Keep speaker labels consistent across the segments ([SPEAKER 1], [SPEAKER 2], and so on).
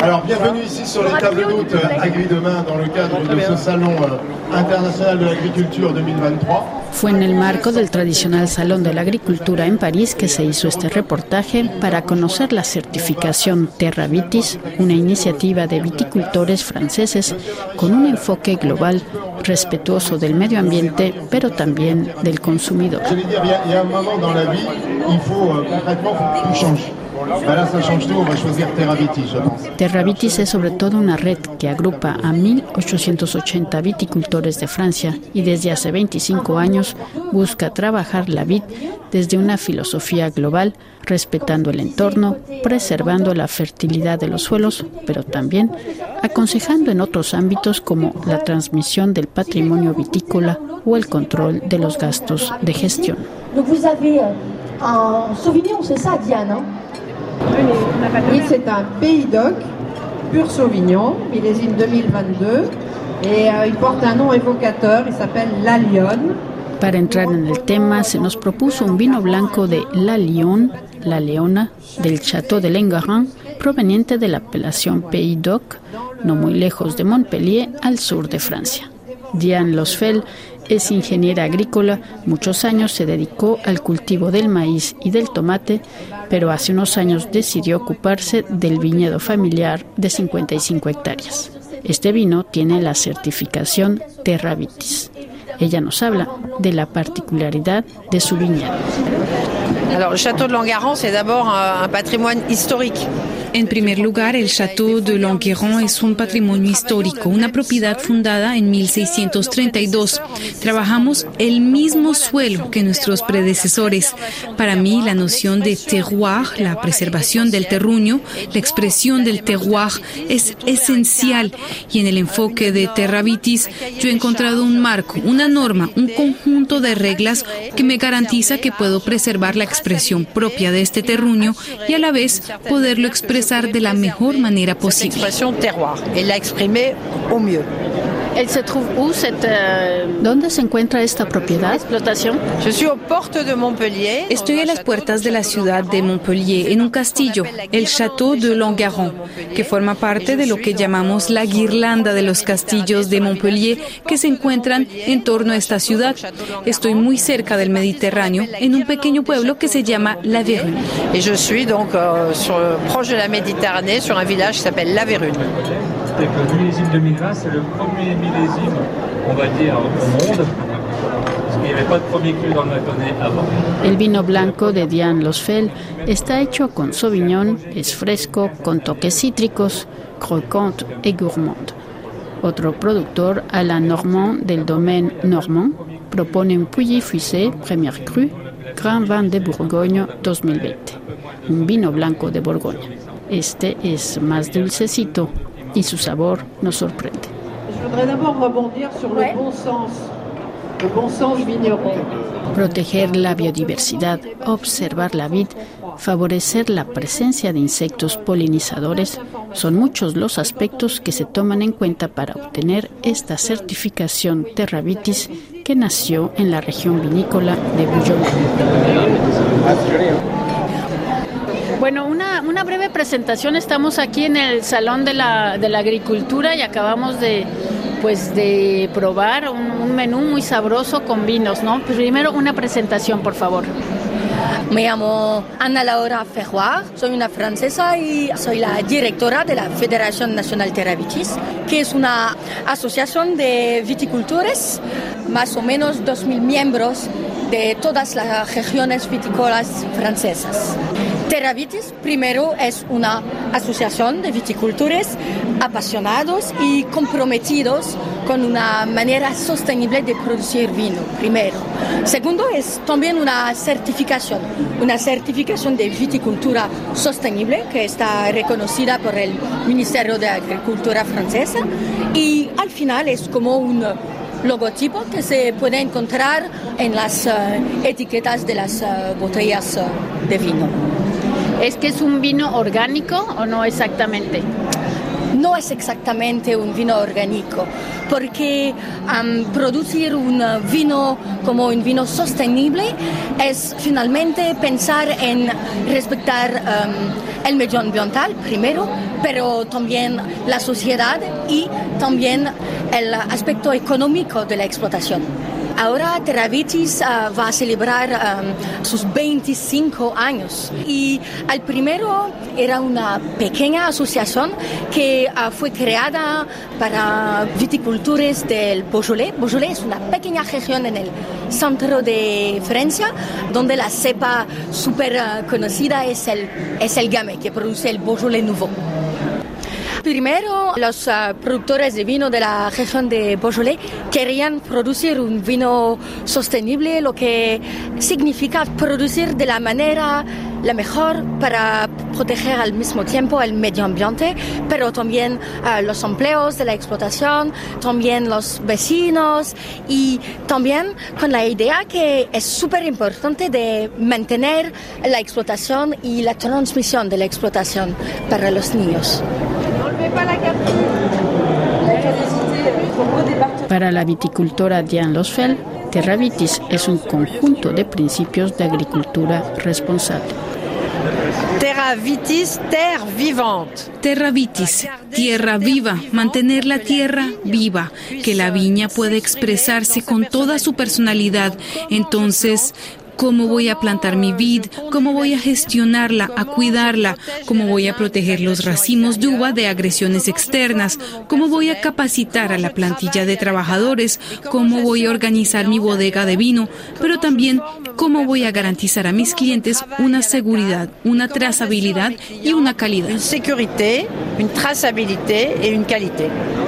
[SPEAKER 1] Alors, bienvenue ici sur les tables d'hôtes Agri Demain dans le cadre de ce salon euh, international de l'agriculture 2023.
[SPEAKER 2] Fue en el marco del tradicional Salón de la Agricultura en París que se hizo este reportaje para conocer la certificación Terra Vitis, una iniciativa de viticultores franceses con un enfoque global, respetuoso del medio ambiente, pero también del consumidor. Terravitis es sobre todo una red que agrupa a 1.880 viticultores de Francia y desde hace 25 años busca trabajar la vid desde una filosofía global, respetando el entorno, preservando la fertilidad de los suelos, pero también aconsejando en otros ámbitos como la transmisión del patrimonio vitícola o el control de los gastos de gestión.
[SPEAKER 3] D'Oc, pur Sauvignon, millésime 2022, et euh, il porte un nom évocateur, il s'appelle La Lyon.
[SPEAKER 2] Para entrar en el tema, se nos propuso un vino blanco de La Lyon, La Leona, del Château de Lengarin, proveniente de la apelación Pays d'Oc, no muy lejos de Montpellier, al sur de Francia. Diane Losfeld es ingeniera agrícola, muchos años se dedicó al cultivo del maíz y del tomate, pero hace unos años decidió ocuparse del viñedo familiar de 55 hectáreas. Este vino tiene la certificación Terra Vitis. Ella nos habla de la particularidad de su viñedo.
[SPEAKER 4] Alors, le château de Langaran, c'est d'abord un patrimoine historique.
[SPEAKER 5] En primer lugar, el Château de Longueron es un patrimonio histórico, una propiedad fundada en 1632. Trabajamos el mismo suelo que nuestros predecesores. Para mí, la noción de terroir, la preservación del terruño, la expresión del terroir es esencial. Y en el enfoque de Terravitis, yo he encontrado un marco, una norma, un conjunto de reglas que me garantiza que puedo preservar la expresión propia de este terruño y a la vez poderlo expresar de la mejor manera posible.
[SPEAKER 2] Euh, ¿Dónde se encuentra esta propiedad?
[SPEAKER 5] Estoy a las puertas de la ciudad de Montpellier, en un castillo, el Château de Longaron, que forma parte de lo que llamamos la guirlanda de los castillos de Montpellier que se encuentran en torno a esta ciudad. Estoy muy cerca del Mediterráneo, en un pequeño pueblo que se llama La Vérune.
[SPEAKER 4] Y je suis donc euh, sur, proche de la Méditerranée, sur un village qui s'appelle La
[SPEAKER 6] 2020, c'est le premier on va dire, monde.
[SPEAKER 2] El vino blanco de Diane Losfeld está hecho con Sauvignon, es fresco, con toques cítricos, croquant et gourmand. Otro productor, Alain Normand del Domaine Normand, propone un Puyi Fuissé Premier Cru Grand Vin de Bourgogne 2020, un vino blanco de Borgoña. Este es más dulcecito y su sabor nos sorprende.
[SPEAKER 3] Je voudrais d'abord rebondir sur le bon sens, le bon sens vigneron.
[SPEAKER 2] Proteger la biodiversidad, observar la vid, favorecer la presencia de insectos polinizadores son muchos los aspectos que se toman en cuenta para obtener esta certificación Terravitis que nació en la región vinícola de Bouillon. Bueno, una, una, breve presentación. Estamos aquí en el Salón de la, de la Agricultura y acabamos de, pues, de probar un, menú muy sabroso con vinos, ¿no? Primero una presentación, por favor.
[SPEAKER 7] Me llamo Ana Laura Ferroir, soy una francesa y soy la directora de la Federación Nacional Terravitis, que es una asociación de viticultores, más o menos 2.000 miembros de todas las regiones vitícolas francesas. Terravitis, primero, es una asociación de viticultores apasionados y comprometidos con una manera sostenible de producir vino, primero. Segundo, es también una certificación, una certificación de viticultura sostenible que está reconocida por el Ministerio de Agricultura francesa y al final es como un logotipo que se puede encontrar en las uh, etiquetas de las uh, botellas uh, de vino.
[SPEAKER 2] ¿Es que es un vino orgánico o no exactamente?
[SPEAKER 7] No es exactamente un vino orgánico, porque producir un vino como un vino sostenible es finalmente pensar en respetar el medio ambiental primero, pero también la sociedad y también el aspecto económico de la explotación. Ahora Terravitis ah, va a celebrar ah, sus 25 años y al primero era una pequeña asociación que ah, fue creada para viticultores del Beaujolais. Beaujolais es una pequeña región en el centro de Francia donde la cepa súper conocida es el, es el Gamay que produce el Beaujolais Nouveau. Primero, los uh, productores de vino de la región de Beaujolais querían producir un vino sostenible, lo que significa producir de la manera la mejor para proteger al mismo tiempo el medio ambiente, pero también uh, los empleos de la explotación, también los vecinos y también con la idea que es súper importante de mantener la explotación y la transmisión de la explotación para los niños.
[SPEAKER 2] Para la viticultora Diane Losfeld, Terravitis es un conjunto de principios de agricultura responsable.
[SPEAKER 4] Terravitis, terre vivante.
[SPEAKER 5] Terravitis, tierra viva, mantener la tierra viva, que la viña puede expresarse con toda su personalidad. Entonces, cómo voy a plantar mi vid, cómo voy a gestionarla, a cuidarla, cómo voy a proteger los racimos de uva de agresiones externas, cómo voy a capacitar a la plantilla de trabajadores, cómo voy a organizar mi bodega de vino, pero también cómo voy a garantizar a mis clientes una seguridad, una trazabilidad y una calidad.
[SPEAKER 4] Una seguridad, una trazabilidad y una calidad.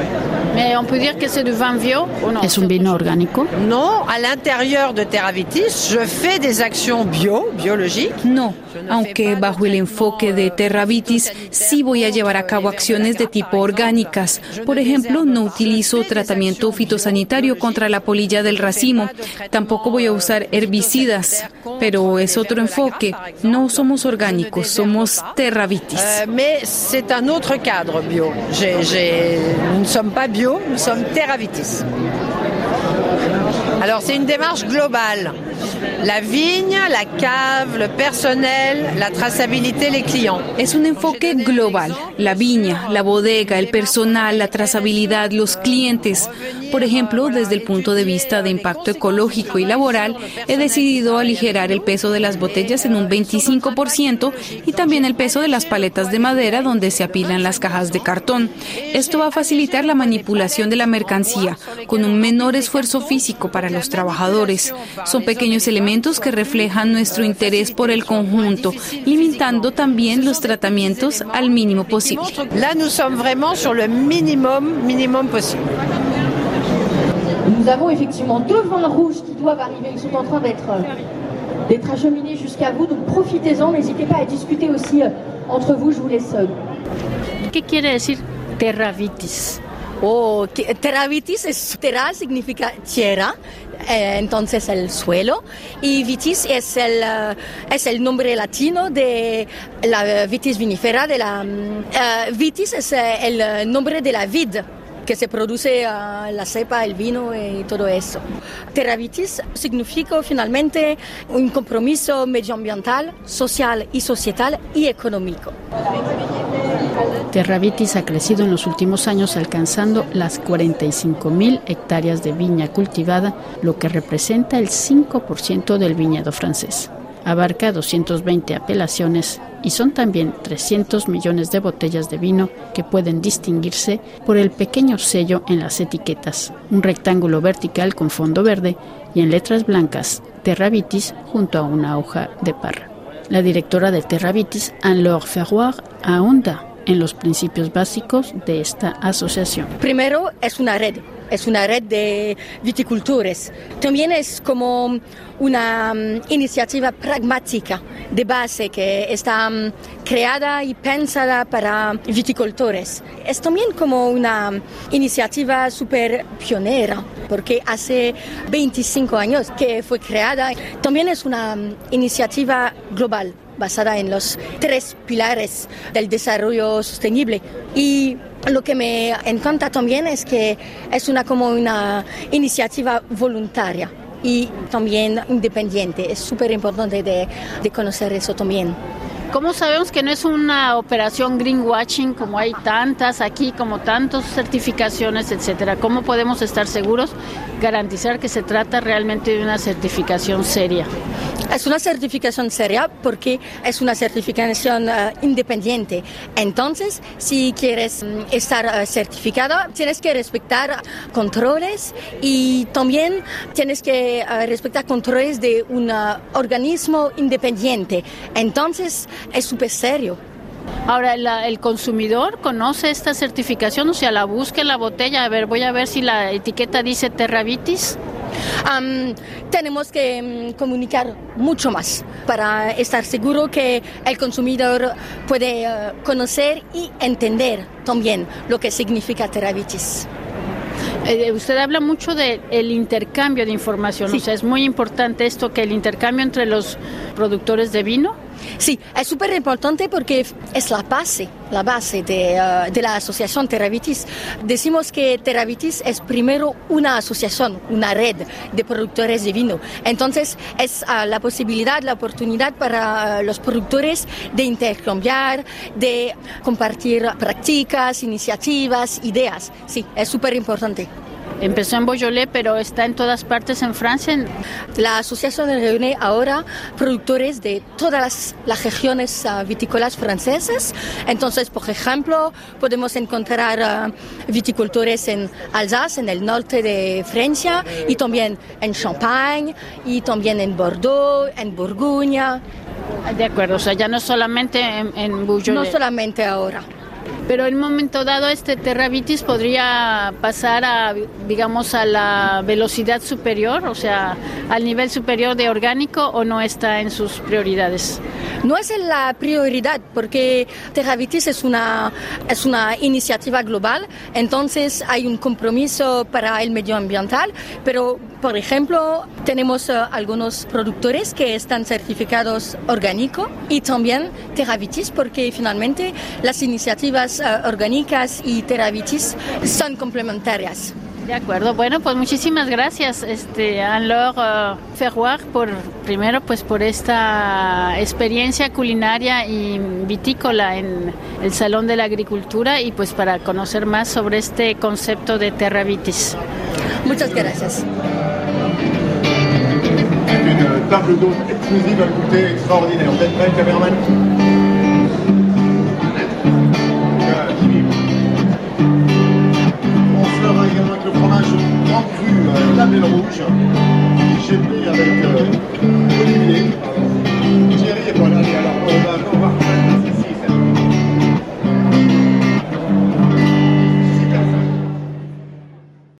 [SPEAKER 2] ¿Es un vino orgánico?
[SPEAKER 4] Non, à l'intérieur de Terravitis, je fais des actions bio, biologiques.
[SPEAKER 5] No, aunque bajo el enfoque de Terravitis sí voy a llevar a cabo acciones de tipo orgánicas. Por ejemplo, no utilizo tratamiento fitosanitario contra la polilla del racimo. Tampoco voy a usar herbicidas, pero es otro enfoque. No somos orgánicos, somos Terravitis.
[SPEAKER 4] Euh, mais c'est un autre cadre bio. Nous ne sommes pas bio nous sommes Terravitis. Alors c'est une démarche globale. La vigne, la cave, le personnel, la trazabilité, les clients.
[SPEAKER 5] Es un enfoque global. La viña, la bodega, el personal, la trazabilidad, los clientes. Por ejemplo, desde el punto de vista de impacto ecológico y laboral, he decidido aligerar el peso de las botellas en un 25% y también el peso de las paletas de madera donde se apilan las cajas de cartón. Esto va a facilitar la manipulación de la mercancía con un menor esfuerzo físico para los trabajadores. Son pequeños elementos que reflejan nuestro interés por el conjunto, limitando también los tratamientos al mínimo posible.
[SPEAKER 4] Là, nous sommes vraiment sur le minimum, minimum possible.
[SPEAKER 8] Nous avons effectivement deux vins rouges qui doivent arriver, ils sont en train d'être d'être acheminés jusqu'à vous, donc profitez-en, n'hésitez pas à discuter aussi euh, entre vous, je vous laisse. Euh.
[SPEAKER 2] ¿Qué quiere decir terravitis?
[SPEAKER 7] Oh, terravitis es terra significa tierra, eh, entonces el suelo, y vitis es el, uh, es el nombre latino de la vitis vinifera, de la uh, vitis es el nombre de la vid que se produce la cepa, el vino y todo eso. Terravitis significa finalmente un compromiso medioambiental, social y societal y económico.
[SPEAKER 2] Terravitis ha crecido en los últimos años alcanzando las 45.000 hectáreas de viña cultivada, lo que representa el 5% del viñedo francés. Abarca 220 apelaciones y son también 300 millones de botellas de vino que pueden distinguirse por el pequeño sello en las etiquetas, un rectángulo vertical con fondo verde y en letras blancas, Terravitis junto a una hoja de parra. La directora de Terravitis, Anne-Laure Ferroir, ahonda en los principios básicos de esta asociación.
[SPEAKER 7] Primero, es una red, es una red de viticultores. También es como una um, iniciativa pragmática de base que está um, creada y pensada para viticultores. Es también como una iniciativa súper pionera porque hace 25 años que fue creada. También es una um, iniciativa global basada en los tres pilares del desarrollo sostenible. Y lo que me encanta también es que es una como una iniciativa voluntaria y también independiente. Es súper importante de, de conocer eso también.
[SPEAKER 8] ¿Cómo sabemos que no es una operación greenwashing como hay tantas aquí, como tantas certificaciones, etcétera? ¿Cómo podemos estar seguros, garantizar que se trata realmente de una certificación seria?
[SPEAKER 7] Es una certificación seria porque es una certificación uh, independiente. Entonces, si quieres um, estar uh, certificada, tienes que respetar controles y también tienes que uh, respetar controles de un organismo independiente. Entonces, es súper serio.
[SPEAKER 8] Ahora, la, el consumidor conoce esta certificación, o sea, la busca en la botella. A ver, voy a ver si la etiqueta dice Terravitis.
[SPEAKER 7] Um, tenemos que um, comunicar mucho más para estar seguro que el consumidor puede uh, conocer y entender también lo que significa Terravitis.
[SPEAKER 8] Eh, usted habla mucho del el intercambio de información, sí. o sea, es muy importante esto que el intercambio entre los productores de vino.
[SPEAKER 7] Sí, es súper importante porque es la base, la base de, uh, de, la asociación Terravitis. Decimos que Terravitis es primero una asociación, una red de productores de vino. Entonces es uh, la posibilidad, la oportunidad para uh, los productores de intercambiar, de compartir prácticas, iniciativas, ideas. Sí, es súper importante.
[SPEAKER 8] Empezó en Beaujolais, pero está en todas partes en Francia.
[SPEAKER 7] La asociación reúne ahora productores de todas las, las regiones uh, vitícolas francesas. Entonces, por ejemplo, podemos encontrar uh, viticultores en Alsace, en el norte de Francia, y también en Champagne, y también en Bordeaux, en Borgoña.
[SPEAKER 8] De acuerdo, o sea, ya no solamente en, en Beaujolais.
[SPEAKER 7] No solamente ahora.
[SPEAKER 8] Pero en un momento dado este terravitis podría pasar a, digamos, a la velocidad superior, o sea, al nivel superior de orgánico o no está en sus prioridades.
[SPEAKER 7] No es la prioridad porque Terravitis es una, es una iniciativa global, entonces hay un compromiso para el medio ambiental, pero por ejemplo tenemos uh, algunos productores que están certificados orgánico y también Terravitis porque finalmente las iniciativas uh, orgánicas y Terravitis son complementarias.
[SPEAKER 8] De acuerdo, bueno, pues muchísimas gracias, este, Anne-Laure uh, Ferroir, por primero, pues por esta experiencia culinaria y vitícola en el Salón de la Agricultura y pues para conocer más sobre este concepto de Terravitis.
[SPEAKER 7] Muchas gracias.
[SPEAKER 1] Une table d'hôte exclusive à goûter extraordinaire. Vous êtes prêt, caméraman cru euh, la Belle Rouge. J'étais avec Olivier. Thierry est pas là, alors on va